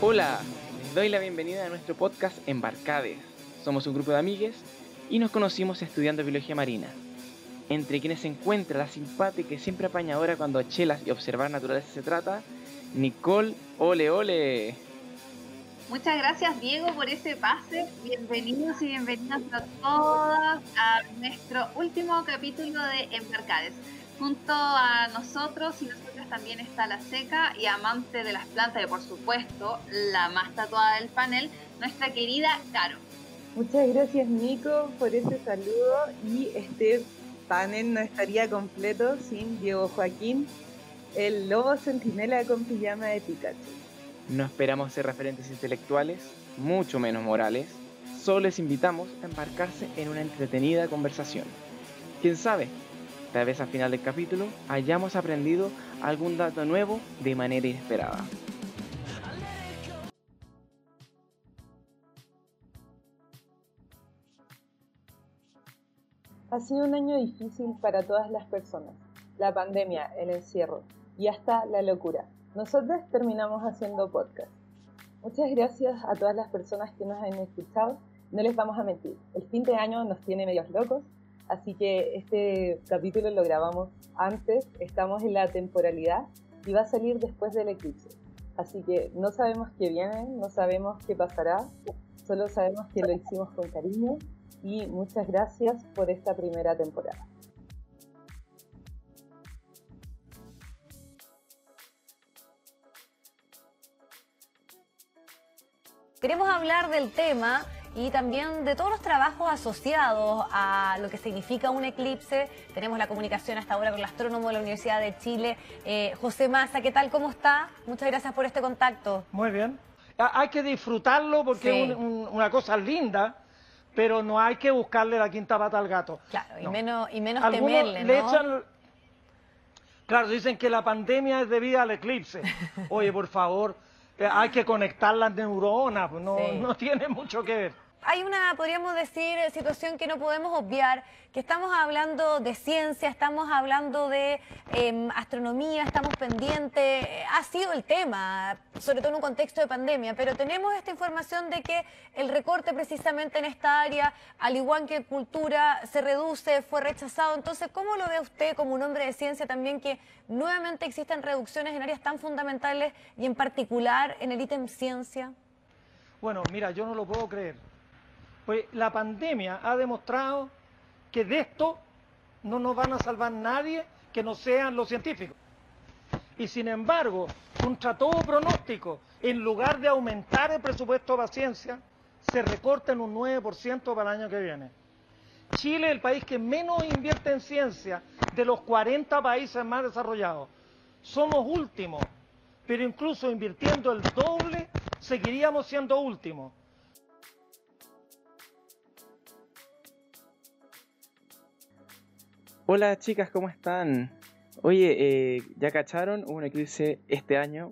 Hola, les doy la bienvenida a nuestro podcast Embarcades. Somos un grupo de amigues y nos conocimos estudiando biología marina. Entre quienes se encuentra la simpática y siempre apañadora cuando chelas y observar naturaleza se trata, Nicole Ole Ole. Muchas gracias Diego por ese pase. Bienvenidos y bienvenidas a todas a nuestro último capítulo de Embarcades. Junto a nosotros y nosotras también está la seca y amante de las plantas y por supuesto la más tatuada del panel, nuestra querida Caro. Muchas gracias Nico por ese saludo y este panel no estaría completo sin Diego Joaquín, el lobo centinela con pijama de Pikachu. No esperamos ser referentes intelectuales, mucho menos morales, solo les invitamos a embarcarse en una entretenida conversación. ¿Quién sabe? Tal vez al final del capítulo hayamos aprendido algún dato nuevo de manera inesperada. Ha sido un año difícil para todas las personas. La pandemia, el encierro y hasta la locura. Nosotros terminamos haciendo podcast. Muchas gracias a todas las personas que nos han escuchado. No les vamos a mentir, el fin de año nos tiene medios locos, Así que este capítulo lo grabamos antes, estamos en la temporalidad y va a salir después del eclipse. Así que no sabemos qué viene, no sabemos qué pasará, solo sabemos que lo hicimos con cariño y muchas gracias por esta primera temporada. Queremos hablar del tema y también de todos los trabajos asociados a lo que significa un eclipse. Tenemos la comunicación hasta ahora con el astrónomo de la Universidad de Chile, eh, José Massa. ¿Qué tal? ¿Cómo está? Muchas gracias por este contacto. Muy bien. Hay que disfrutarlo porque es una cosa linda, pero no hay que buscarle la quinta pata al gato. Claro, y menos, y menos temerle, ¿no? Claro, dicen que la pandemia es debida al eclipse. Oye, por favor, eh, hay que conectar las neuronas, pues no, no tiene mucho que ver hay una, podríamos decir, situación que no podemos obviar, que estamos hablando de ciencia, estamos hablando de em, astronomía, estamos pendientes, ha sido el tema, sobre todo en un contexto de pandemia, pero tenemos esta información de que el recorte precisamente en esta área, al igual que cultura, se reduce, fue rechazado. Entonces, ¿cómo lo ve usted como un hombre de ciencia también que nuevamente existen reducciones en áreas tan fundamentales y en particular en el ítem ciencia? Bueno, mira, yo no lo puedo creer pues la pandemia ha demostrado que de esto no nos van a salvar nadie que no sean los científicos. Y sin embargo, contra todo pronóstico, en lugar de aumentar el presupuesto de la ciencia, se recorta en un 9% para el año que viene. Chile es el país que menos invierte en ciencia de los 40 países más desarrollados. Somos últimos, pero incluso invirtiendo el doble, seguiríamos siendo últimos. Hola chicas, ¿cómo están? Oye, eh, ¿ya cacharon? Hubo un eclipse este año,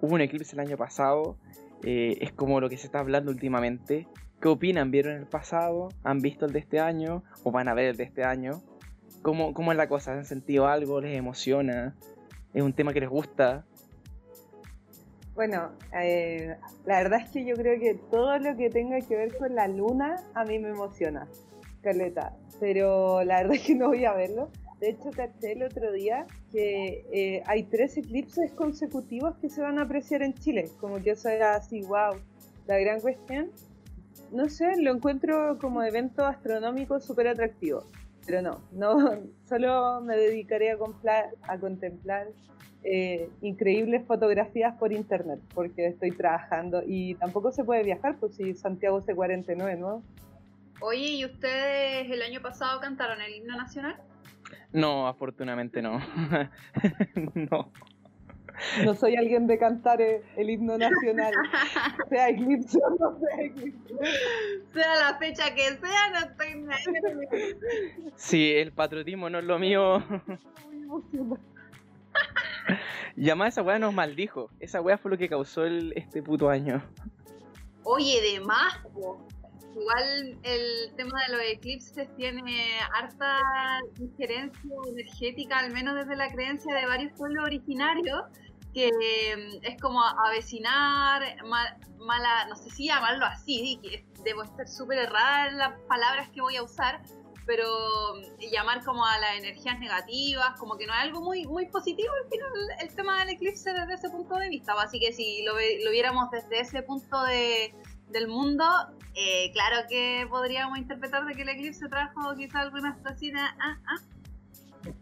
hubo un eclipse el año pasado, eh, es como lo que se está hablando últimamente. ¿Qué opinan? ¿Vieron el pasado? ¿Han visto el de este año? ¿O van a ver el de este año? ¿Cómo, cómo es la cosa? ¿Han sentido algo? ¿Les emociona? ¿Es un tema que les gusta? Bueno, eh, la verdad es que yo creo que todo lo que tenga que ver con la luna a mí me emociona. Caleta pero la verdad es que no voy a verlo. De hecho, caché el otro día que eh, hay tres eclipses consecutivos que se van a apreciar en Chile. Como que eso era así, wow, la gran cuestión. No sé, lo encuentro como evento astronómico súper atractivo. Pero no, no, solo me dedicaré a, a contemplar eh, increíbles fotografías por internet, porque estoy trabajando y tampoco se puede viajar, pues si Santiago se 49, ¿no? Oye, ¿y ustedes el año pasado cantaron el himno nacional? No, afortunadamente no. no. No soy alguien de cantar el, himno nacional. sea eclipse o no sea eclipse. Sea la fecha que sea, no estoy nada. Sí, el patriotismo no es lo mío. Y además esa weá nos maldijo. Esa weá fue lo que causó el, este puto año. Oye, de más, po. Igual el tema de los eclipses tiene harta diferencia energética, al menos desde la creencia de varios pueblos originarios, que mm, es como avecinar, mal- mala, no sé si llamarlo así, que debo estar súper errada en las palabras que voy a usar, pero mm, llamar como a las energías negativas, como que no es algo muy, muy positivo al final el tema del eclipse desde ese punto de vista. Así que si lo, lo viéramos desde ese punto de, del mundo, eh, claro que podríamos interpretar de que el eclipse trajo quizá algunas cositas. Ah, ah.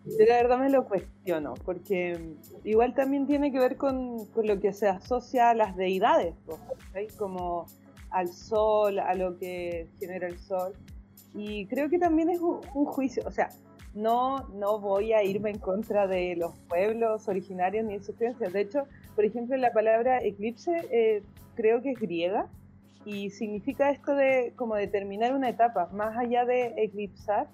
Yo la verdad me lo cuestiono, porque igual también tiene que ver con, con lo que se asocia a las deidades, ¿cachai? como al sol, a lo que genera el sol. Y creo que también es un, un juicio, o sea, no, no voy a irme en contra de los pueblos originarios ni de sus creencias. De hecho, por ejemplo, la palabra eclipse eh, creo que es griega y significa esto de como determinar una etapa, más allá de eclipsar.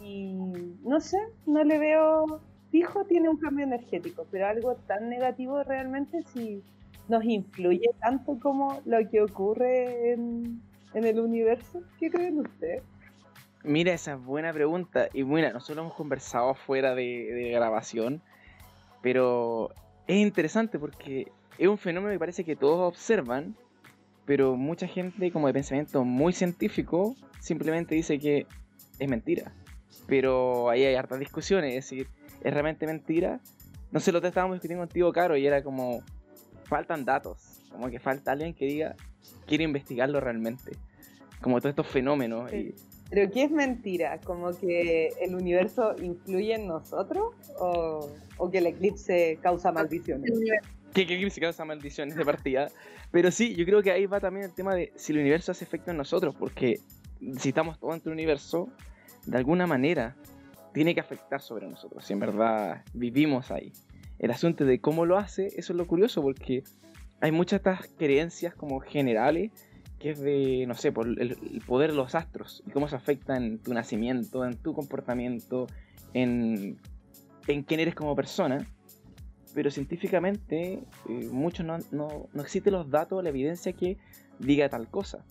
Y no sé, no le veo fijo, tiene un cambio energético, pero algo tan negativo realmente si nos influye tanto como lo que ocurre en, en el universo. ¿Qué creen ustedes? Mira, esa es buena pregunta. Y mira, nosotros hemos conversado fuera de, de grabación, pero es interesante porque es un fenómeno que parece que todos observan, pero mucha gente como de pensamiento muy científico simplemente dice que es mentira. Pero ahí hay hartas discusiones, es decir, ¿es realmente mentira? No sé, lo que estábamos discutiendo contigo, Caro, y era como, faltan datos, como que falta alguien que diga, quiere investigarlo realmente. Como todos estos fenómenos. Sí. y- ¿Pero qué es mentira? ¿Como que el universo influye en nosotros o, o que el eclipse causa maldiciones? Que, que se causa maldiciones de partida. Pero sí, yo creo que ahí va también el tema de si el universo hace efecto en nosotros, porque si estamos todos dentro del universo, de alguna manera tiene que afectar sobre nosotros, si en verdad vivimos ahí. El asunto de cómo lo hace, eso es lo curioso, porque hay muchas de estas creencias como generales, que es de, no sé, por el, el poder de los astros, y cómo se afecta en tu nacimiento, en tu comportamiento, en, en quién eres como persona pero científicamente eh, muchos no, no, no existen los datos, la evidencia que diga tal cosa.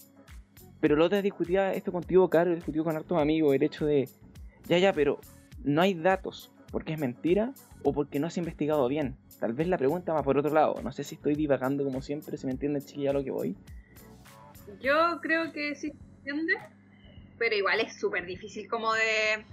Pero lo otro discutía esto contigo, Caro, discutido con hartos amigos, el hecho de, ya, ya, pero no hay datos, porque es mentira o porque no se ha investigado bien. Tal vez la pregunta va por otro lado. No sé si estoy divagando como siempre, si me entienden, chiquilla, a lo que voy. Yo creo que sí se entiende, pero igual es súper difícil como de,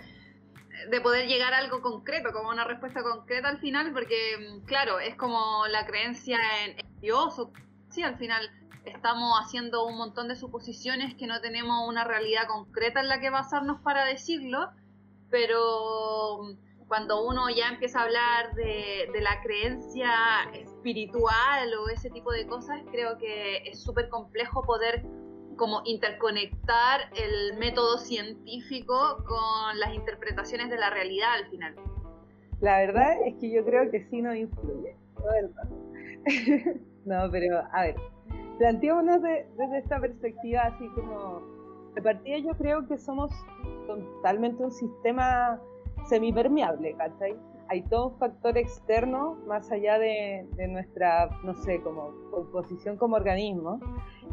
de poder llegar a algo concreto, como una respuesta concreta al final, porque mm, claro, es como la creencia en, Dios, o sí, al final estamos haciendo un montón de suposiciones que no tenemos una realidad concreta en la que basarnos para decirlo, pero mm, cuando uno ya empieza a hablar de, de la creencia espiritual o ese tipo de cosas, creo que es súper complejo poder como interconectar el método científico con las interpretaciones de la realidad al final. La verdad es que yo creo que sí nos influye. no, pero a ver, planteémonos de- desde esta perspectiva así como, de partida yo creo que somos totalmente un sistema semipermeable, ¿cachai? Hay todo un factor externo más allá de, de nuestra, no sé, como composición como organismo.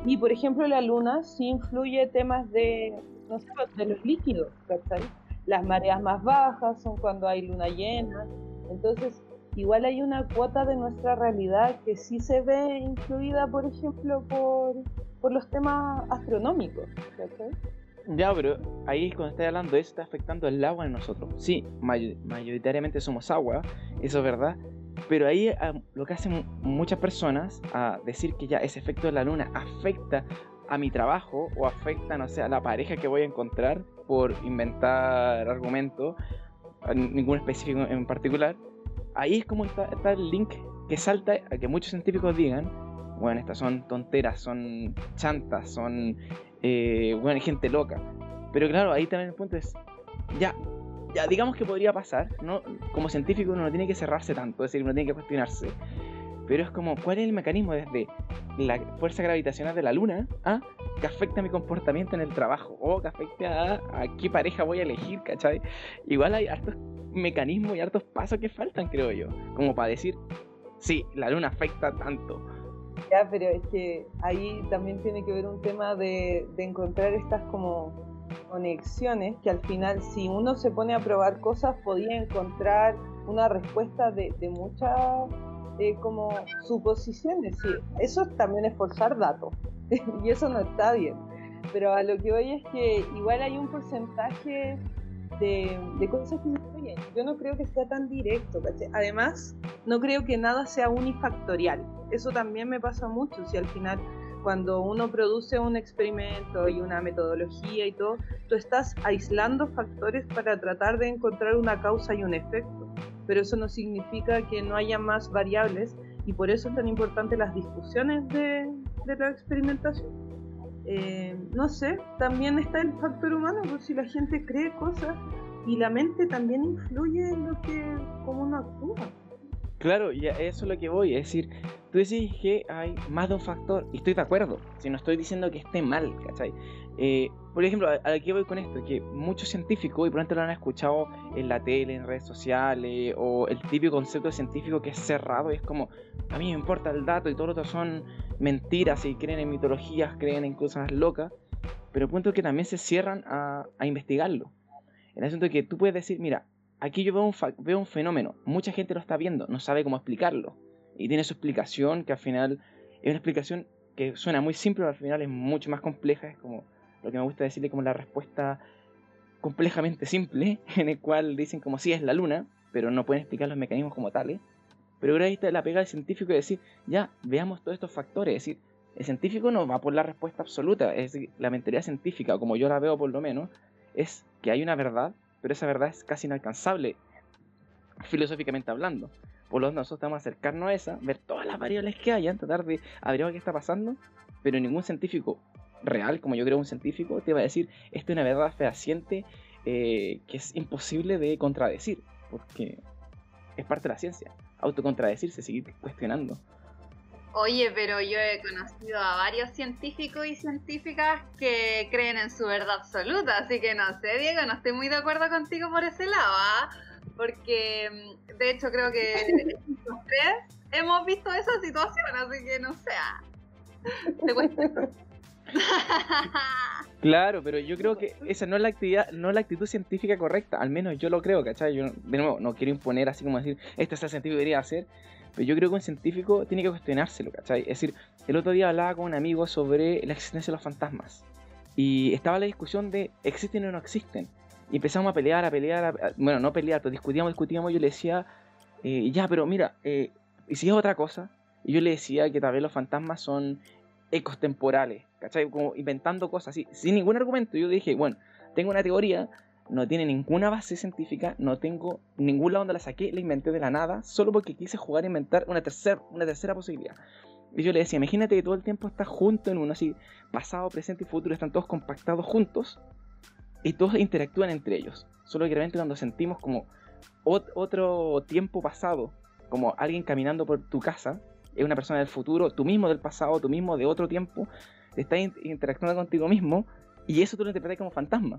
Y por ejemplo la luna sí influye temas de, no sé, de los líquidos, ¿cachai? Las mareas más bajas son cuando hay luna llena. Entonces, igual hay una cuota de nuestra realidad que sí se ve influida, por ejemplo, por, por los temas astronómicos. ¿cachai? Ya, pero ahí cuando estás hablando de eso, está afectando el agua en nosotros. Sí, may- mayoritariamente somos agua, eso es verdad. Pero ahí ah, lo que hacen muchas personas a decir que ya ese efecto de la luna afecta a mi trabajo o afecta, no sé, a la pareja que voy a encontrar por inventar argumentos, ningún específico en particular. Ahí es como está, está el link que salta a que muchos científicos digan, bueno, estas son tonteras, son chantas, son eh, bueno, gente loca. Pero claro, ahí también el punto es, ya, ya, digamos que podría pasar, ¿no? Como científico uno no tiene que cerrarse tanto, es decir, uno tiene que cuestionarse. Pero es como, ¿cuál es el mecanismo desde la fuerza gravitacional de la luna a que afecta mi comportamiento en el trabajo? O que afecte a, a qué pareja voy a elegir, ¿cachai? Igual hay hartos mecanismos y hartos pasos que faltan, creo yo. Como para decir, sí, la luna afecta tanto. Ya, pero es que ahí también tiene que ver un tema de, de encontrar estas como conexiones que al final si uno se pone a probar cosas podía encontrar una respuesta de, de muchas eh, como suposiciones. Sí, eso también es forzar datos y eso no está bien. Pero a lo que voy es que igual hay un porcentaje de, de cosas que influyen. Yo no creo que sea tan directo. Además, no creo que nada sea unifactorial. Eso también me pasa mucho. Si al final cuando uno produce un experimento y una metodología y todo, tú estás aislando factores para tratar de encontrar una causa y un efecto. Pero eso no significa que no haya más variables y por eso es tan importante las discusiones de, de la experimentación. Eh, no sé, también está el factor humano, pues si la gente cree cosas y la mente también influye en lo que, cómo uno actúa. Claro, y eso es lo que voy, es decir, tú decís que hay más de un factor, y estoy de acuerdo, si no estoy diciendo que esté mal, ¿cachai? Eh, por ejemplo, a, a qué voy con esto, que muchos científicos, y pronto lo han escuchado en la tele, en redes sociales, o el típico concepto científico que es cerrado, y es como, a mí me importa el dato, y todo lo otro son mentiras, y creen en mitologías, creen en cosas locas, pero el punto es que también se cierran a, a investigarlo. El asunto que tú puedes decir, mira, aquí yo veo un, veo un fenómeno, mucha gente lo está viendo, no sabe cómo explicarlo. Y tiene su explicación, que al final es una explicación que suena muy simple, pero al final es mucho más compleja, es como lo que me gusta decirle como la respuesta complejamente simple, en el cual dicen como si es la luna, pero no pueden explicar los mecanismos como tales. Pero ahora ahí está la pega del científico de decir, ya, veamos todos estos factores, es decir, el científico no va por la respuesta absoluta, es decir, la mentalidad científica, como yo la veo por lo menos, es que hay una verdad pero esa verdad es casi inalcanzable filosóficamente hablando. Por lo tanto, nosotros estamos a acercarnos a esa, ver todas las variables que hay, tratar de averiguar qué está pasando, pero ningún científico real, como yo creo un científico, te va a decir, esto es una verdad fehaciente eh, que es imposible de contradecir, porque es parte de la ciencia, autocontradecirse, seguir cuestionando. Oye, pero yo he conocido a varios científicos y científicas que creen en su verdad absoluta, así que no sé, Diego, no estoy muy de acuerdo contigo por ese lado, ¿ah? porque mm, de hecho creo que los tres hemos visto esa situación, así que no sé. ¿ah? Claro, pero yo creo que esa no es la actividad, no es la actitud científica correcta, al menos yo lo creo, ¿cachai? Yo de nuevo no quiero imponer así como decir, esto es el científico debería hacer, pero yo creo que un científico tiene que cuestionárselo, ¿cachai? Es decir, el otro día hablaba con un amigo sobre la existencia de los fantasmas. Y estaba la discusión de existen o no existen. Y empezamos a pelear, a pelear, a, bueno, no pelear, pero discutíamos, discutíamos. Yo le decía, eh, ya, pero mira, eh, ¿y si es otra cosa? Y yo le decía que tal vez los fantasmas son ecos temporales, ¿cachai? Como inventando cosas así, sin ningún argumento. Yo dije, bueno, tengo una teoría no tiene ninguna base científica, no tengo ningún lado la saqué, la inventé de la nada, solo porque quise jugar a inventar una, tercera una tercera posibilidad. Y yo le decía, imagínate que todo el tiempo estás junto en uno así, pasado, presente y futuro, están todos compactados juntos y todos interactúan entre ellos. Solo que realmente cuando sentimos como otro tiempo pasado, como alguien caminando por tu casa, es una persona del futuro, tú mismo del pasado, tú mismo de otro tiempo, estás interactuando contigo mismo y eso tú lo interpretas como fantasma.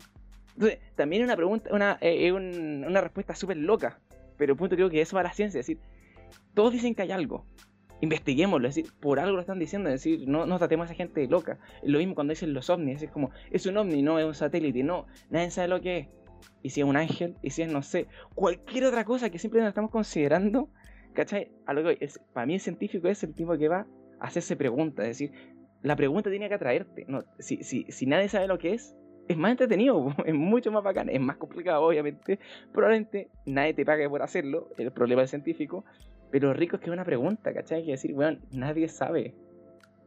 Entonces, también una pregunta, una, eh, una respuesta súper loca, pero punto creo que eso va a la ciencia, es decir, todos dicen que hay algo, investiguémoslo, es decir, por algo lo están diciendo, es decir, no, no tratemos a esa gente loca. Lo mismo cuando dicen los ovnis, es como, es un ovni, no es un satélite, no, nadie sabe lo que es. Y si es un ángel, y si es, no sé, cualquier otra cosa que simplemente estamos considerando, ¿cachai? A lo que para mí el científico es el tipo que va a hacerse preguntas, es decir, la pregunta tiene que atraerte. No, si, si, si nadie sabe lo que es, es más entretenido, es mucho más bacán, es más complicado, obviamente. Probablemente nadie te pague por hacerlo, el problema del científico, pero rico es que es una pregunta, ¿cachai? Que decir, bueno, nadie sabe.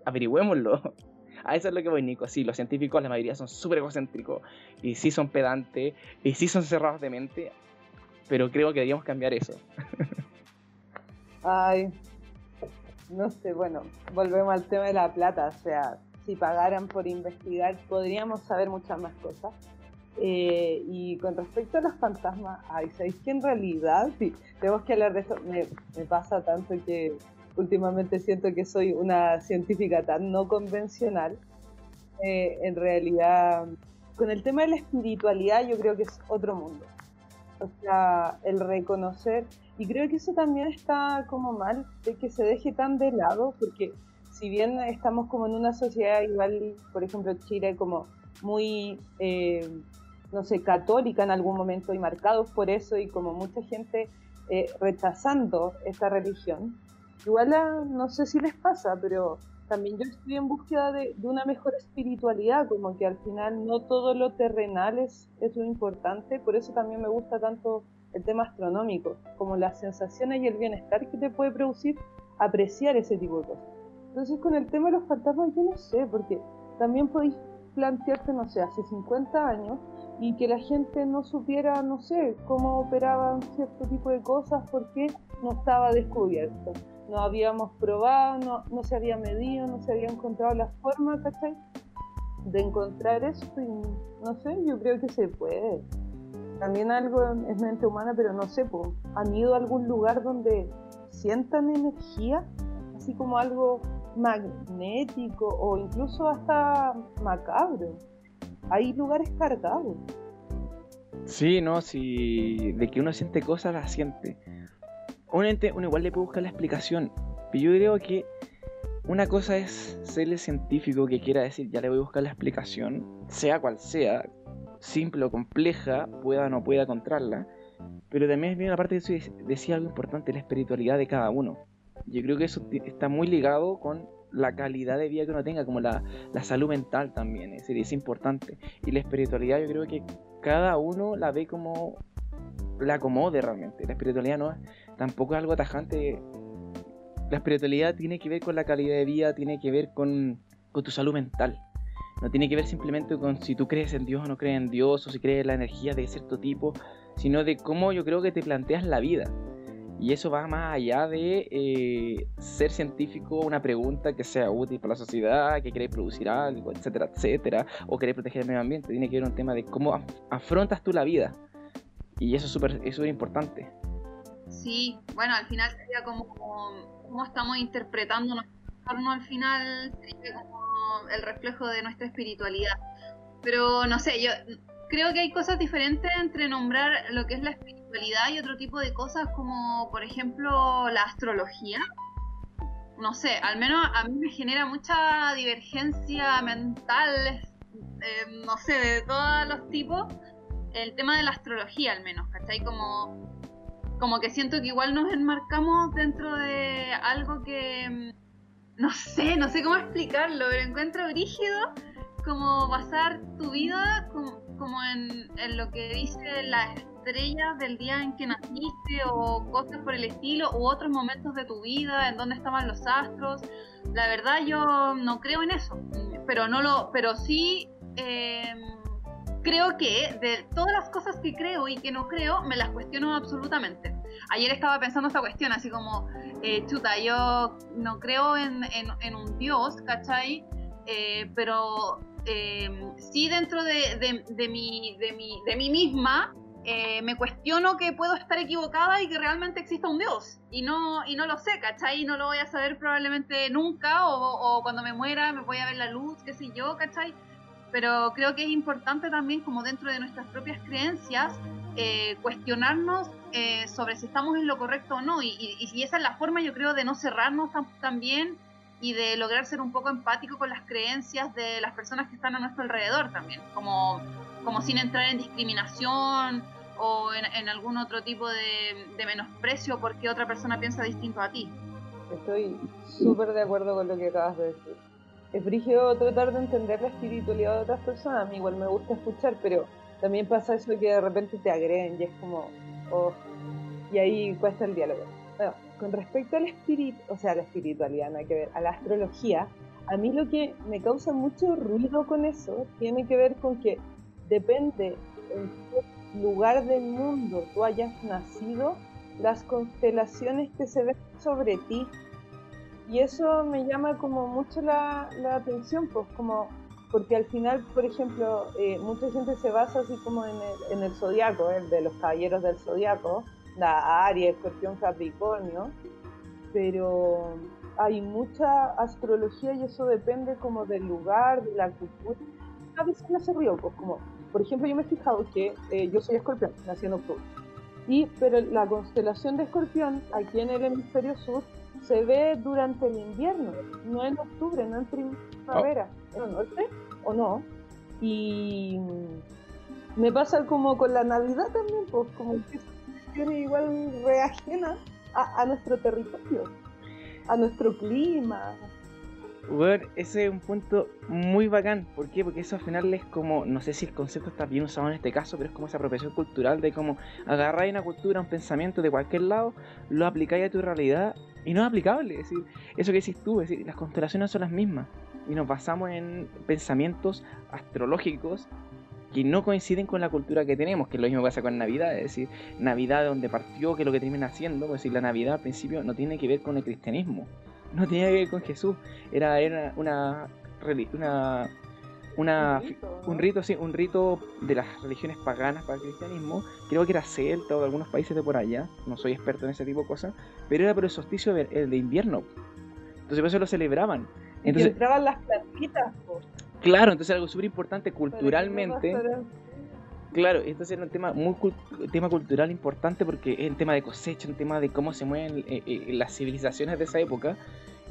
Averigüémoslo. A eso es lo que voy, Nico. Sí, los científicos, la mayoría son súper egocéntricos, y sí son pedantes, y sí son cerrados de mente, pero creo que deberíamos cambiar eso. Ay, no sé, bueno, volvemos al tema de la plata, o sea, si pagaran por investigar, podríamos saber muchas más cosas. Eh, y con respecto a los fantasmas, ay, ¿sabéis que en realidad, tenemos que hablar de eso? Me, pasa tanto que últimamente siento que soy una científica tan no convencional. Eh, en realidad, con el tema de la espiritualidad, yo creo que es otro mundo. O sea, el reconocer, y creo que eso también está como mal, de que se deje tan de lado, porque si bien estamos como en una sociedad igual, por ejemplo, Chile como muy, eh, no sé, católica en algún momento y marcados por eso y como mucha gente eh, rechazando esta religión, igual no sé si les pasa, pero también yo estoy en búsqueda de, una mejor espiritualidad, como que al final no todo lo terrenal es, es lo importante, por eso también me gusta tanto el tema astronómico, como las sensaciones y el bienestar que te puede producir apreciar ese tipo de cosas. Entonces con el tema de los fantasmas yo no sé, porque también podéis plantearte, no sé, hace 50 años y que la gente no supiera, no sé, cómo operaban cierto tipo de cosas porque no estaba descubierto. No habíamos probado, no, no se había medido, no se había encontrado la forma, ¿cachai? De encontrar esto y no sé, yo creo que se puede. También algo es mente humana, pero no sé, ¿han ido a algún lugar donde sientan energía? Así como algo magnético o incluso hasta macabro. Hay lugares cargados. Sí, no, si de que uno siente cosas, las siente. Obviamente uno igual le puede buscar la explicación, pero yo creo que una cosa es ser el científico que quiera decir, ya le voy a buscar la explicación, sea cual sea, simple o compleja, pueda o no pueda encontrarla, pero también viene la parte de eso decía algo importante, la espiritualidad de cada uno. Yo creo que eso está muy ligado con la calidad de vida que uno tenga, como la, salud mental también, es decir, es importante. Y la espiritualidad yo creo que cada uno la ve como la acomode realmente. La espiritualidad no tampoco es algo atajante. La espiritualidad tiene que ver con la calidad de vida, tiene que ver con, con tu salud mental. No tiene que ver simplemente con si tú crees en Dios o no crees en Dios, o si crees en la energía de cierto tipo, sino de cómo yo creo que te planteas la vida. Y eso va más allá de eh, ser científico, una pregunta que sea útil para la sociedad, que queréis producir algo, etcétera, etcétera, o queréis proteger el medio ambiente. Tiene que ver un tema de cómo afrontas tú la vida. Y eso es súper es importante. Sí, bueno, al final sería como cómo estamos interpretando nuestro entorno, al final sería como el reflejo de nuestra espiritualidad. Pero no sé, yo creo que hay cosas diferentes entre nombrar lo que es la espiritualidad y otro tipo de cosas como, por ejemplo, la astrología. No sé, al menos a mí me genera mucha divergencia mental, eh, no sé, de todos los tipos, el tema de la astrología al menos, ¿cachai? Como, como que siento que igual nos enmarcamos dentro de algo que, no sé, no sé cómo explicarlo, pero encuentro rígido como basar tu vida como, como en, en, lo que dice la estrellas del día en que naciste o cosas por el estilo u otros momentos de tu vida en donde estaban los astros. La verdad yo no creo en eso, pero no lo, pero sí em, creo que de todas las cosas que creo y que no creo me las cuestiono absolutamente. Ayer estaba pensando esta cuestión así como, eh, chuta, yo no creo en, en, un dios, ¿cachai? Eh, pero eh, sí dentro de, de, de, mi, de, mi, de mí misma eh, me cuestiono que puedo estar equivocada y que realmente exista un Dios. Y no, y no lo sé, ¿cachai? No lo voy a saber probablemente nunca o, cuando me muera me voy a ver la luz, qué sé yo, ¿cachai? Pero creo que es importante también como dentro de nuestras propias creencias eh, cuestionarnos eh, sobre si estamos en lo correcto o no. Y, y, esa es la forma, yo creo, de no cerrarnos también y de lograr ser un poco empático con las creencias de las personas que están a nuestro alrededor también, como, como sin entrar en discriminación o en, algún otro tipo de, menosprecio porque otra persona piensa distinto a ti. Estoy súper de acuerdo con lo que acabas de decir. Es brígido tratar de entender la espiritualidad de otras personas, a mí igual me gusta escuchar, pero también pasa eso que de repente te agreden y es como, oh, y ahí cuesta el diálogo. Bueno, con respecto al espíritu, o sea, a la espiritualidad, nada que ver, a la astrología, a mí lo que me causa mucho ruido con eso tiene que ver con que depende en qué lugar del mundo tú hayas nacido, las constelaciones que se ven sobre ti. Y eso me llama como mucho la, atención, pues como porque al final, por ejemplo, eh, mucha gente se basa así como en el, en el zodiaco, el de los caballeros del zodiaco, la Aries, Escorpión, Capricornio, pero hay mucha astrología y eso depende como del lugar, de la cultura. A veces me hace ruido, pues como, por ejemplo, yo me he fijado que eh, yo soy escorpión, nací en octubre, Y, pero la constelación de Escorpión, aquí en el hemisferio sur, se ve durante el invierno, no en octubre, no en primavera, en el norte o no. Y me pasa como con la Navidad también, pues como que tiene igual reajena a, a nuestro territorio, a nuestro clima, bueno, ese es un punto muy bacán. ¿Por qué? Porque eso al final es como, no sé si el concepto está bien usado en este caso, pero es como esa apropiación cultural de cómo agarráis una cultura, un pensamiento de cualquier lado, lo aplicáis a tu realidad y no es aplicable. Es decir, eso que decís tú, es decir, las constelaciones son las mismas y nos basamos en pensamientos astrológicos que no coinciden con la cultura que tenemos, que es lo mismo que pasa con Navidad, es decir, Navidad de donde partió, que es lo que termina haciendo, es decir, la Navidad al principio no tiene que ver con el cristianismo, no tenía que ver con Jesús, era, era una, una, una, un rito, sí, un rito de las religiones paganas para el cristianismo, creo que era celta o de algunos países de por allá, no soy experto en ese tipo de cosas, pero era por el solsticio de, de invierno, entonces por eso lo celebraban. Entonces, y entraban las plantitas. Claro, entonces algo súper importante culturalmente. Claro, entonces era un tema muy tema cultural importante porque es el tema de cosecha, un tema de cómo se mueven eh, eh, las civilizaciones de esa época.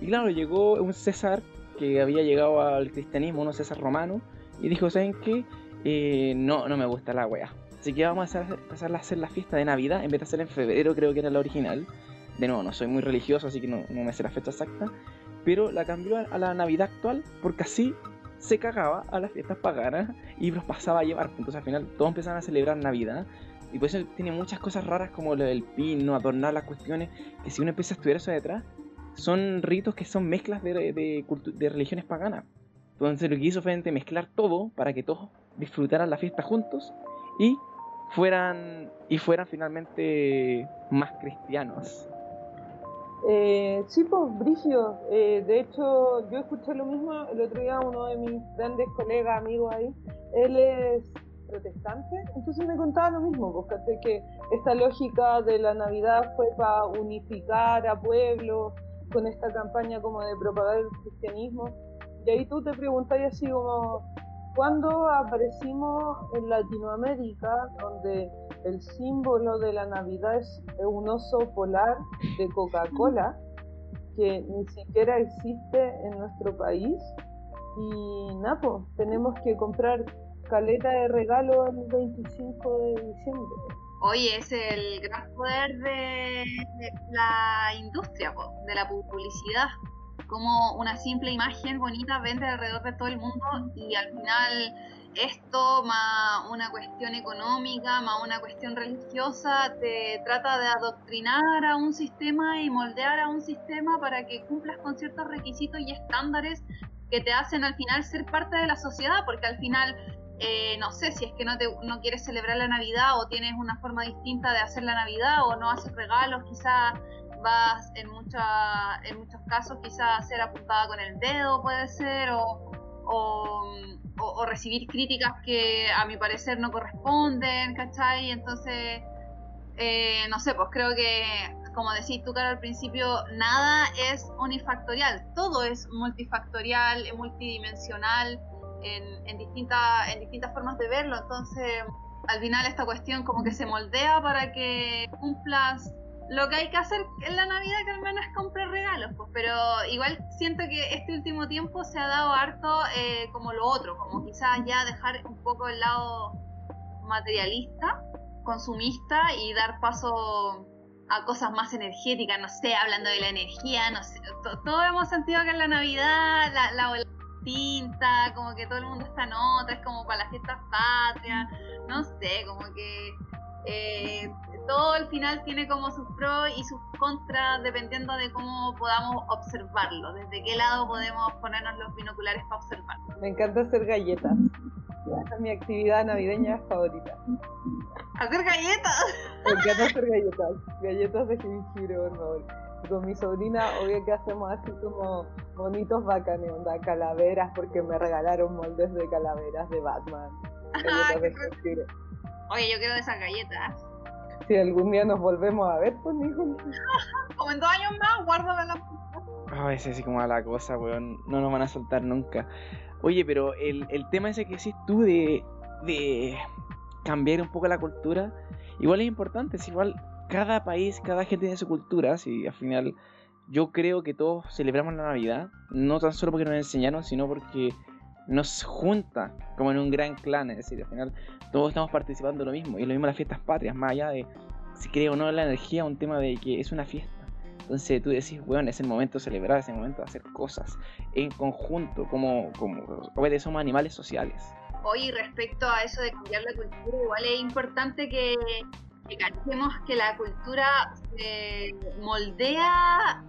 Y claro, llegó un César que había llegado al cristianismo, un César romano, y dijo, ¿saben qué? Eh, no, no me gusta la wea. Así que vamos a pasar a hacer la fiesta de Navidad, en vez de hacerla en febrero, creo que era la original. De nuevo, no soy muy religioso, así que no, no me sé la fecha exacta. Pero la cambió a la Navidad actual, porque así se cagaba a las fiestas paganas y los pasaba a llevar. Entonces al final todos empezaron a celebrar Navidad. Y por eso tiene muchas cosas raras como lo del pino, adornar las cuestiones, que si uno empieza a estudiar eso detrás, son ritos que son mezclas de, de, religiones paganas. Entonces lo que hizo fue mezclar todo para que todos disfrutaran la fiesta juntos y fueran, y fueran finalmente más cristianos. Eh, sí, pues, Brigio. Eh, de hecho, yo escuché lo mismo el otro día, uno de mis grandes colegas, amigos ahí, él es protestante, entonces me contaba lo mismo, porque que esta lógica de la Navidad fue para unificar a pueblos con esta campaña como de propagar el cristianismo. Y ahí tú te preguntas así como, ¿cuándo aparecimos en Latinoamérica, donde el símbolo de la Navidad es un oso polar de Coca-Cola que ni siquiera existe en nuestro país. Y Napo, tenemos que comprar caleta de regalo el 25 de diciembre. Oye, es el gran poder de la industria, de la publicidad. Como una simple imagen bonita vende alrededor de todo el mundo y al final esto, más una cuestión económica, más una cuestión religiosa, te trata de adoctrinar a un sistema y moldear a un sistema para que cumplas con ciertos requisitos y estándares que te hacen al final ser parte de la sociedad, porque al final, eh, no sé, si es que no, te, no quieres celebrar la Navidad o tienes una forma distinta de hacer la Navidad o no haces regalos, quizás vas en, mucha, en muchos casos quizás a ser apuntada con el dedo, puede ser, o, o o, recibir críticas que a mi parecer no corresponden, ¿cachai? Entonces, eh, no sé, pues creo que, como decís tú, Cara, al principio, nada es unifactorial, todo es multifactorial, multidimensional, en, en, distintas, en distintas formas de verlo, entonces al final esta cuestión como que se moldea para que cumplas lo que hay que hacer en la Navidad que al menos es comprar regalos, pues, pero igual siento que este último tiempo se ha dado harto eh, como lo otro, como quizás ya dejar un poco el lado materialista, consumista y dar paso a cosas más energéticas, no sé, hablando de la energía, no sé, todos hemos sentido que en la Navidad la, la tinta, como que todo el mundo está en otra, es como para las fiestas patrias, no sé, como que eh, todo al final tiene como sus pros y sus contras dependiendo de cómo podamos observarlo, desde qué lado podemos ponernos los binoculares para observar. Me encanta hacer galletas. Esa es mi actividad navideña favorita. ¿Hacer galletas? Me encanta hacer galletas. Galletas de jengibre, por favor. Con mi sobrina, obvio que hacemos así como bonitos bacanes, onda calaveras, porque me regalaron moldes de calaveras de Batman. Galletas de jengibre. Oye, yo quiero de esas galletas. Si algún día nos volvemos a ver, pues hijo. Como en dos años más, guárdame la Ay, ese sí como a la cosa, weón. No nos van a soltar nunca. Oye, pero el, el tema ese que decís tú de. de cambiar un poco la cultura, igual es importante, es igual cada país, cada gente tiene su cultura, si al final yo creo que todos celebramos la Navidad, no tan solo porque nos enseñaron, sino porque nos junta como en un gran clan, es decir, al final todos estamos participando lo mismo, y lo mismo las fiestas patrias, más allá de si creo o no la energía, un tema de que es una fiesta. Entonces tú decís, bueno, es el momento de celebrar, es el momento de hacer cosas en conjunto, como, como, como somos animales sociales. Hoy respecto a eso de cambiar la cultura, igual es importante que, que que la cultura se moldea,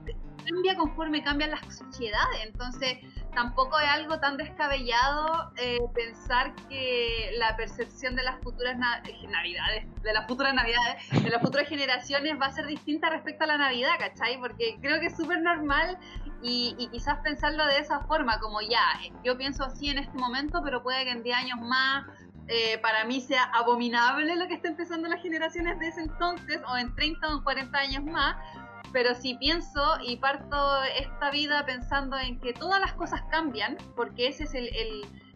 cambia conforme cambian las sociedades. Entonces, tampoco es algo tan descabellado eh, pensar que la percepción de las futuras eh, navidades, de las futuras navidades, de las futuras generaciones va a ser distinta respecto a la Navidad, ¿cachai? Porque creo que es súper normal y, quizás pensarlo de esa forma, como ya, yo pienso así en este momento, pero puede que en 10 años más eh, para mí sea abominable lo que está empezando las generaciones de ese entonces, o en 30 o 40 años más, pero si pienso y parto esta vida pensando en que todas las cosas cambian, porque ese es el,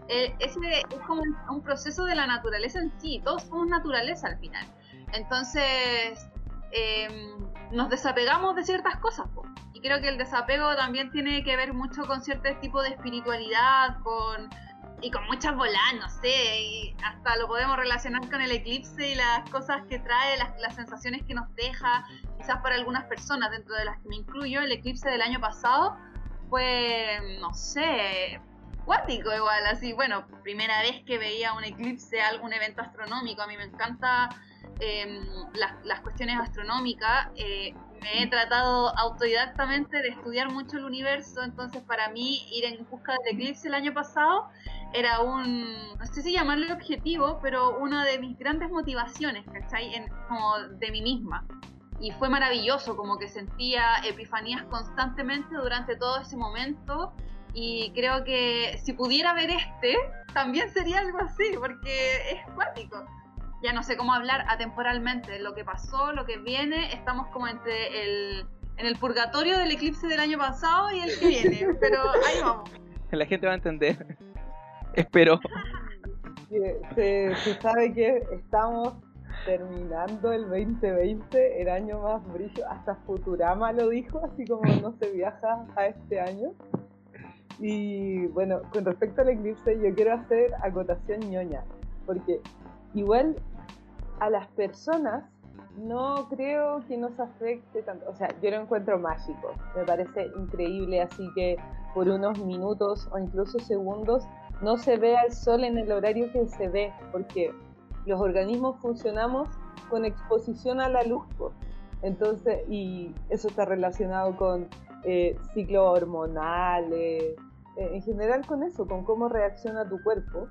ese es como un proceso de la naturaleza en sí, todos somos naturaleza al final. Entonces, em, nos desapegamos de ciertas cosas. Y creo que el desapego también tiene que ver mucho con cierto tipo de espiritualidad, con y con muchas bolas, no sé, y hasta lo podemos relacionar con el eclipse y las cosas que trae, las, las, sensaciones que nos deja, quizás para algunas personas, dentro de las que me incluyo, el eclipse del año pasado fue, no sé, cuático igual, así, bueno, primera vez que veía un eclipse, algún evento astronómico, a mí me encanta em, las, las, cuestiones astronómicas, eh, me he tratado autodidactamente de estudiar mucho el universo, entonces para mí ir en busca del eclipse el año pasado era un, no sé si llamarlo objetivo, pero una de mis grandes motivaciones, ¿cachai? En, como de mí misma. Y fue maravilloso, como que sentía epifanías constantemente durante todo ese momento. Y creo que si pudiera ver este, también sería algo así, porque es cuático. Ya no sé cómo hablar atemporalmente, lo que pasó, lo que viene, estamos como entre el, en el purgatorio del eclipse del año pasado y el que viene, pero ahí vamos. La gente va a entender. Espero. Se, sabe que estamos terminando el 2020, el año más brillo. Hasta Futurama lo dijo, así como no se viaja a este año. Y bueno, con respecto al eclipse, yo quiero hacer acotación ñoña, porque igual a las personas no creo que nos afecte tanto. O sea, yo lo encuentro mágico, me parece increíble, así que por unos minutos o incluso segundos no se ve al sol en el horario que se ve, porque los organismos funcionamos con exposición a la luz. Entonces, y eso está relacionado con eh, ciclos hormonales, eh, en general con eso, con cómo reacciona tu cuerpo.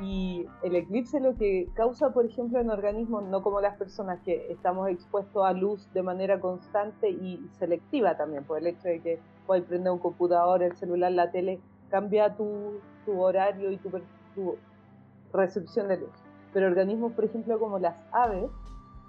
Y el eclipse lo que causa, por ejemplo, en organismos, no como las personas que estamos expuestos a luz de manera constante y selectiva también, por el hecho de que puedes prender un computador, el celular, la tele, cambia tu, tu horario y tu, tu, recepción de luz. Pero organismos, por ejemplo, como las aves,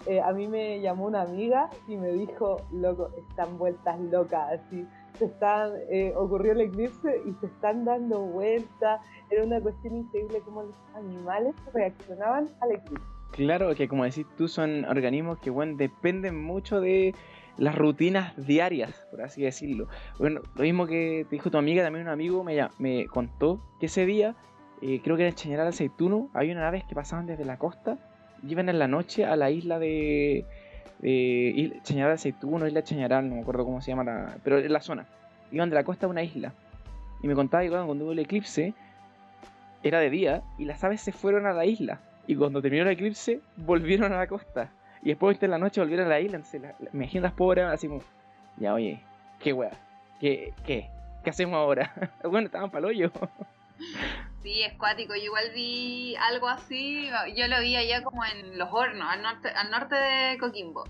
eh, a mí me llamó una amiga y me dijo, loco, están vueltas locas, así, se están, eh, ocurrió el eclipse y se están dando vueltas, era una cuestión increíble cómo los animales reaccionaban al eclipse. Claro, que como decís tú, son organismos que, bueno, dependen mucho de las rutinas diarias, por así decirlo. Bueno, lo mismo que te dijo tu amiga, también un amigo me, me contó que ese día, eh, creo que en el Chañaral Aceituno, había unas aves que pasaban desde la costa iban en la noche a la isla de, de Chañaral Aceituno, isla Chañaral, no me acuerdo cómo se llama, la, pero en la zona. Iban de la costa a una isla. Y me contaba que cuando hubo el eclipse, era de día y las aves se fueron a la isla. Y cuando terminó el eclipse, volvieron a la costa. Y después de la noche volvieron a la isla. Entonces, la, me imagino las pobres así como, ya oye, qué weá, qué, qué, qué hacemos ahora. bueno, estaban para hoyo. Sí, es cuático. Yo igual vi algo así. Yo lo vi allá como en Los Hornos, al norte, al norte de Coquimbo.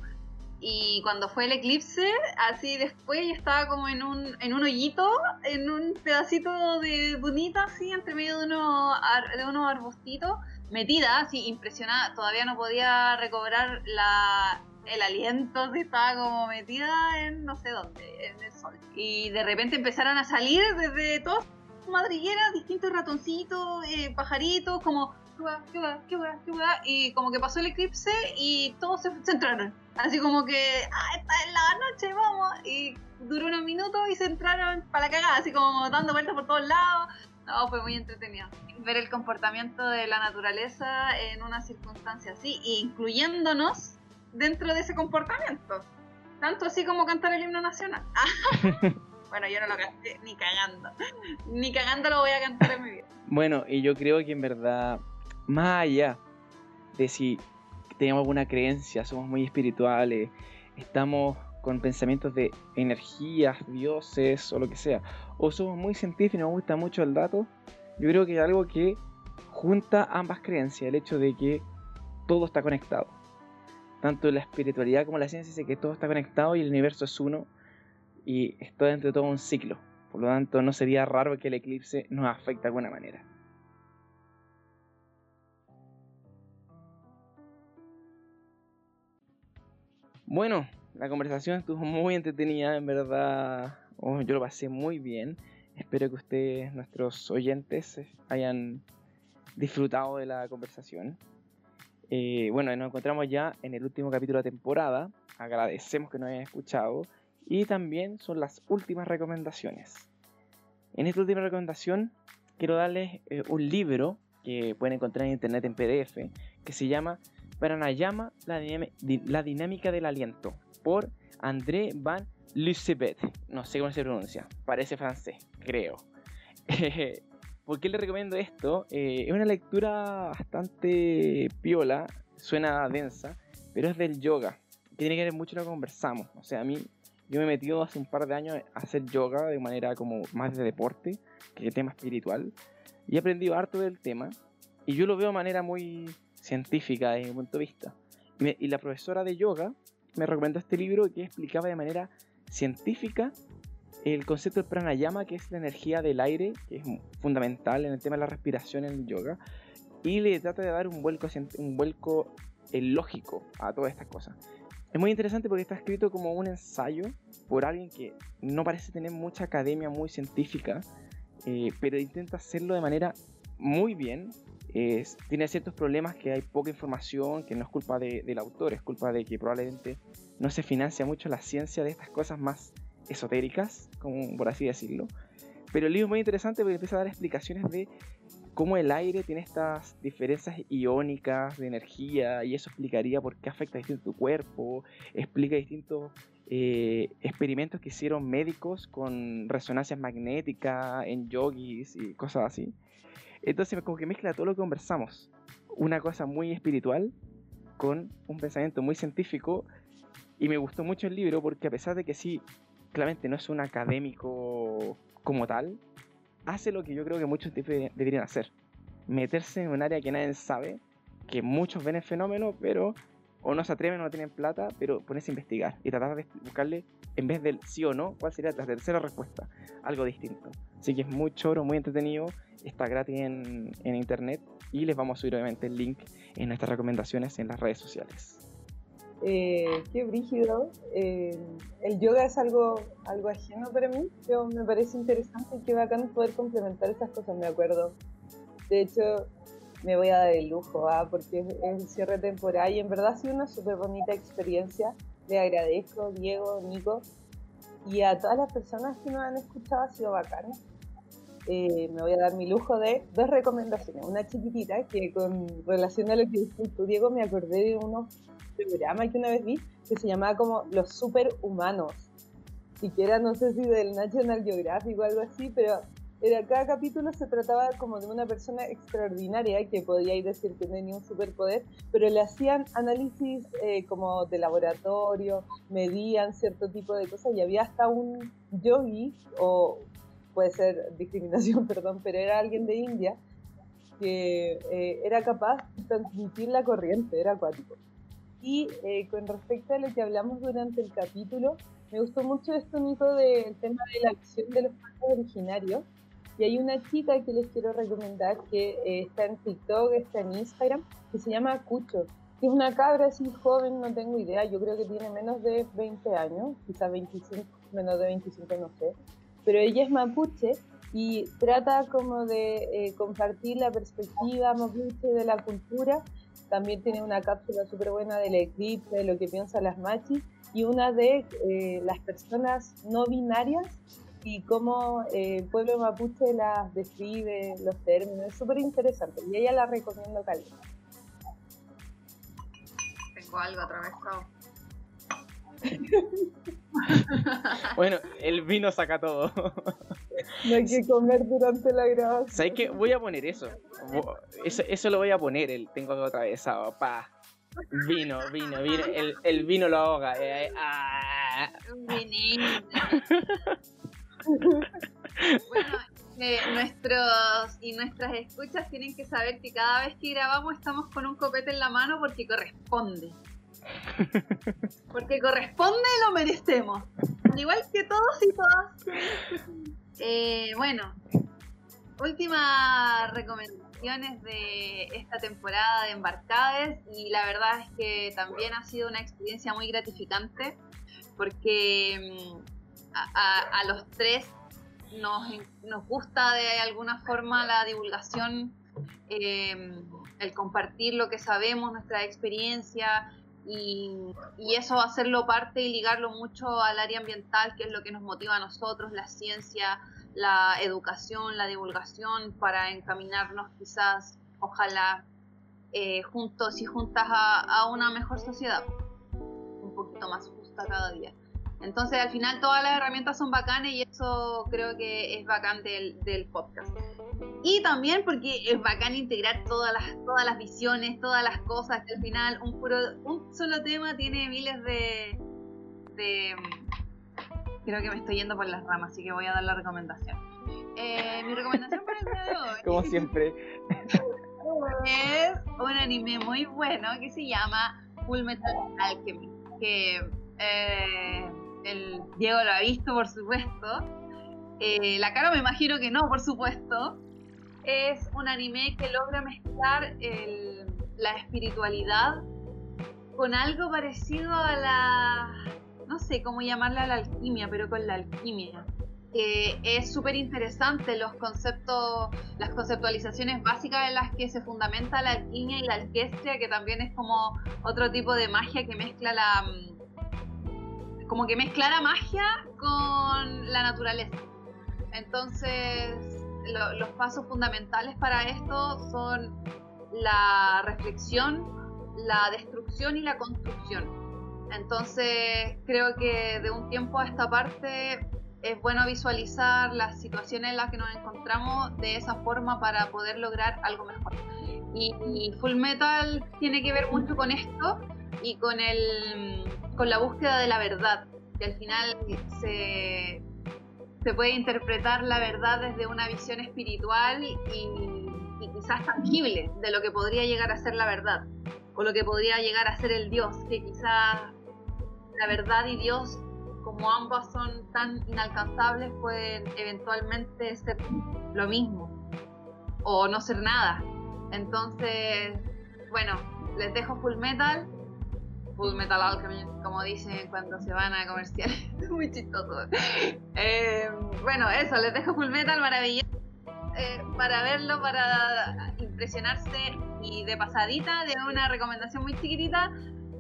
Y cuando fue el eclipse, así después yo estaba como en un, en un hoyito, en un pedacito de dunita, así, entre medio de unos, de unos arbustitos metida, así impresionada, todavía no podía recobrar el aliento, estaba como metida en no sé dónde, en el sol. Y de repente empezaron a salir desde todas madrigueras, distintos ratoncitos, eh, pajaritos, como qué weá, qué weá, qué weá. Y como que pasó el eclipse y todos se centraron. Así como que, ah, está en la noche, vamos. Y duró unos minutos y se entraron para la cagada, así como dando vueltas por todos lados. No, fue muy entretenido. Ver el comportamiento de la naturaleza en una circunstancia así, incluyéndonos dentro de ese comportamiento. Tanto así como cantar el himno nacional. bueno, yo no lo canté ni cagando. Ni cagando lo voy a cantar en mi vida. Bueno, y yo creo que en verdad, más allá de si tenemos alguna creencia, somos muy espirituales, estamos con pensamientos de energías, dioses o lo que sea, o somos muy científicos y nos gusta mucho el dato, yo creo que es algo que junta ambas creencias, el hecho de que todo está conectado. Tanto la espiritualidad como la ciencia dice que todo está conectado y el universo es uno y está dentro de todo un ciclo. Por lo tanto, no sería raro que el eclipse nos afecte de alguna manera. Bueno, la conversación estuvo muy entretenida, en verdad. Oh, yo lo pasé muy bien. Espero que ustedes, nuestros oyentes, hayan disfrutado de la conversación. Eh, bueno, nos encontramos ya en el último capítulo de temporada. Agradecemos que nos hayan escuchado. Y también son las últimas recomendaciones. En esta última recomendación quiero darles eh, un libro que pueden encontrar en internet en PDF que se llama Pranayama, la, la dinámica del aliento por André Van Lucebet. No sé cómo se pronuncia, parece francés, creo. ¿Por qué le recomiendo esto? Eh, es una lectura bastante piola, suena densa, pero es del yoga, tiene que ver mucho lo que conversamos. O sea, a mí yo me he metido hace un par de años a hacer yoga de manera como más de deporte que de tema espiritual. Y he aprendido harto del tema. Y yo lo veo de manera muy científica desde mi punto de vista. Y, la profesora de yoga me recomendó este libro que explicaba de manera científica el concepto del pranayama, que es la energía del aire, que es fundamental en el tema de la respiración en el yoga. Y le trata de dar un vuelco, un vuelco eh, lógico a todas estas cosas. Es muy interesante porque está escrito como un ensayo por alguien que no parece tener mucha academia muy científica, eh, pero intenta hacerlo de manera muy bien. tiene ciertos problemas que hay poca información, que no es culpa del autor, es culpa de que probablemente no se financia mucho la ciencia de estas cosas más esotéricas, como por así decirlo. Pero el libro es muy interesante porque empieza a dar explicaciones de cómo el aire tiene estas diferencias iónicas de energía y eso explicaría por qué afecta distinto tu cuerpo, explica distintos eh, experimentos que hicieron médicos con resonancias magnéticas en yogis y cosas así. Entonces como que mezcla todo lo que conversamos, una cosa muy espiritual con un pensamiento muy científico y me gustó mucho el libro porque a pesar de que sí, claramente no es un académico como tal, hace lo que yo creo que muchos deberían hacer. Meterse en un área que nadie sabe, que muchos ven el fenómeno, pero o no se atreven o no tienen plata, pero ponerse a investigar y tratar de buscarle, en vez del sí o no, cuál sería la tercera respuesta, algo distinto. Así que es muy choro, muy entretenido, está gratis en, en internet y les vamos a subir obviamente el link en nuestras recomendaciones en las redes sociales. Eh, qué brígido. Eh, el yoga es algo, algo ajeno para mí, pero me parece interesante y qué bacán poder complementar esas cosas, me acuerdo. De hecho, me voy a dar el lujo, ¿ah? porque es el cierre temporal y en verdad ha sido una súper bonita experiencia. Le agradezco, Diego, Nico, y a todas las personas que nos han escuchado, ha sido bacán. Eh, me voy a dar mi lujo de dos recomendaciones. Una chiquitita que con relación a lo que dijiste tú, Diego, me acordé de unos programa que una vez vi que se llamaba como Los Superhumanos. Y que era, no sé si del National Geographic o algo así, pero era, cada capítulo se trataba como de una persona extraordinaria que podía ir decir que tenía un superpoder, pero le hacían análisis eh, como de laboratorio, medían cierto tipo de cosas y había hasta un yogi, o puede ser discriminación, perdón, pero era alguien de India que eh, era capaz de transmitir la corriente, era acuático. Y eh, con respecto a lo que hablamos durante el capítulo, me gustó mucho esto, Nico, del tema de la acción de los pueblos originarios. Y hay una chica que les quiero recomendar que eh, está en TikTok, está en Instagram, que se llama Cucho. Que es una cabra así joven, no tengo idea, yo creo que tiene menos de 20 años, quizás 25, menos de 25, no sé. Pero ella es mapuche y trata como de eh, compartir la perspectiva mapuche de la cultura. También tiene una cápsula súper buena del eclipse, de lo que piensan las machis, y una de eh, las personas no binarias y cómo eh, el pueblo mapuche las describe, los términos. Es súper interesante y ella la recomiendo caliente. Tengo algo atravesado. bueno, el vino saca todo. no hay que comer durante la grabación. ¿Sabes qué? Voy a poner eso. Eso, eso lo voy a poner, el tengo algo atravesado. Pa. Vino, vino, vino. El, el vino lo ahoga. Eh, eh ah. bueno, eh, nuestros y nuestras escuchas tienen que saber que cada vez que grabamos estamos con un copete en la mano porque corresponde. Porque corresponde y lo merecemos. Al igual que todos y todas. Eh, bueno, últimas recomendaciones de esta temporada de Embarcades y la verdad es que también ha sido una experiencia muy gratificante porque mm, a, los tres nos, nos, gusta de alguna forma la divulgación, eh, el compartir lo que sabemos, nuestra experiencia, y, y, eso hacerlo parte y ligarlo mucho al área ambiental, que es lo que nos motiva a nosotros, la ciencia, la educación, la divulgación, para encaminarnos quizás, ojalá, eh, juntos y juntas a, a una mejor sociedad, un poquito más justa cada día. Entonces al final todas las herramientas son bacanas y eso creo que es bacán del, del podcast. Y también porque es bacán integrar todas las, todas las visiones, todas las cosas, que al final un, puro, un solo tema tiene miles de, de... Creo que me estoy yendo por las ramas, así que voy a dar la recomendación. Eh, mi recomendación para el día de hoy... Como siempre. Es un anime muy bueno que se llama Full Metal Alchemy, que... Eh, el Diego lo ha visto, por supuesto. Eh, la cara me imagino que no, por supuesto. Es un anime que logra mezclar la espiritualidad con algo parecido a la, no sé cómo llamarla la alquimia, pero con la alquimia. Es súper interesante los conceptos, las conceptualizaciones básicas en las que se fundamenta la alquimia y la alquestria, que también es como otro tipo de magia que mezcla la, como que mezclar la magia con la naturaleza. Entonces, los pasos fundamentales para esto son la reflexión, la destrucción y la construcción. Entonces, creo que de un tiempo a esta parte es bueno visualizar las situaciones en las que nos encontramos de esa forma para poder lograr algo mejor. Y Full Metal tiene que ver mucho con esto y con el con la búsqueda de la verdad, que al final se, se puede interpretar la verdad desde una visión espiritual y, quizás tangible de lo que podría llegar a ser la verdad, o lo que podría llegar a ser el Dios, que quizás la verdad y Dios, como ambas son tan inalcanzables, pueden eventualmente ser lo mismo, o no ser nada. Entonces, bueno, les dejo Full Metal Full Metal Alchemist, como dicen cuando se van a comerciales. Muy chistoso. Eh, bueno, eso, les dejo Full Metal, maravilloso. Eh, para verlo, para impresionarse y de pasadita, de una recomendación muy chiquitita,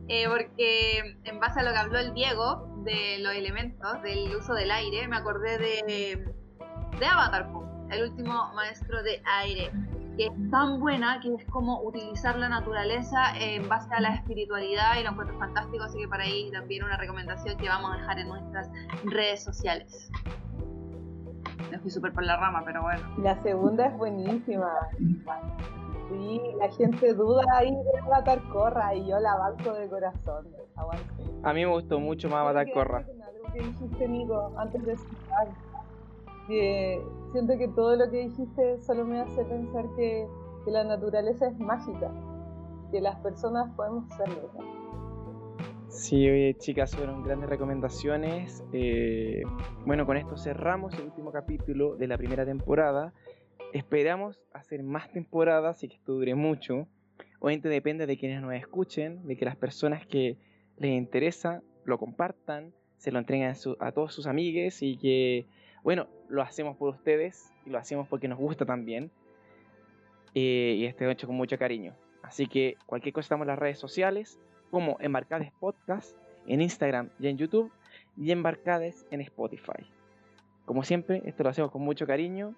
eh, porque en base a lo que habló el Diego de los elementos, del uso del aire, me acordé de, de Avatar, el último maestro de aire que es tan buena que es como utilizar la naturaleza en base a la espiritualidad y lo encuentro fantástico, así que para ahí también una recomendación que vamos a dejar en nuestras redes sociales. Me fui súper por la rama, pero bueno. La segunda es buenísima. Sí, la gente duda ahí de Avatar Corra y yo la banco de corazón. A mí me gustó mucho más Avatar Corra. Algo que dijiste, Nico, antes de escuchar que siento que todo lo que dijiste solo me hace pensar que, la naturaleza es mágica, que las personas podemos serlo. Sí, oye, chicas, fueron grandes recomendaciones. Eh, bueno, con esto cerramos el último capítulo de la primera temporada. Esperamos hacer más temporadas y que esto dure mucho. Obviamente depende de quienes nos escuchen, de que las personas que les interesa lo compartan, se lo entreguen a, a todos sus amigues y que bueno, lo hacemos por ustedes y lo hacemos porque nos gusta también. Eh, y este hecho con mucho cariño. Así que cualquier cosa estamos en las redes sociales, como Embarcades Podcast, en Instagram y en YouTube, y Embarcades en Spotify. Como siempre, esto lo hacemos con mucho cariño.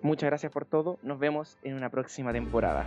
Muchas gracias por todo. Nos vemos en una próxima temporada.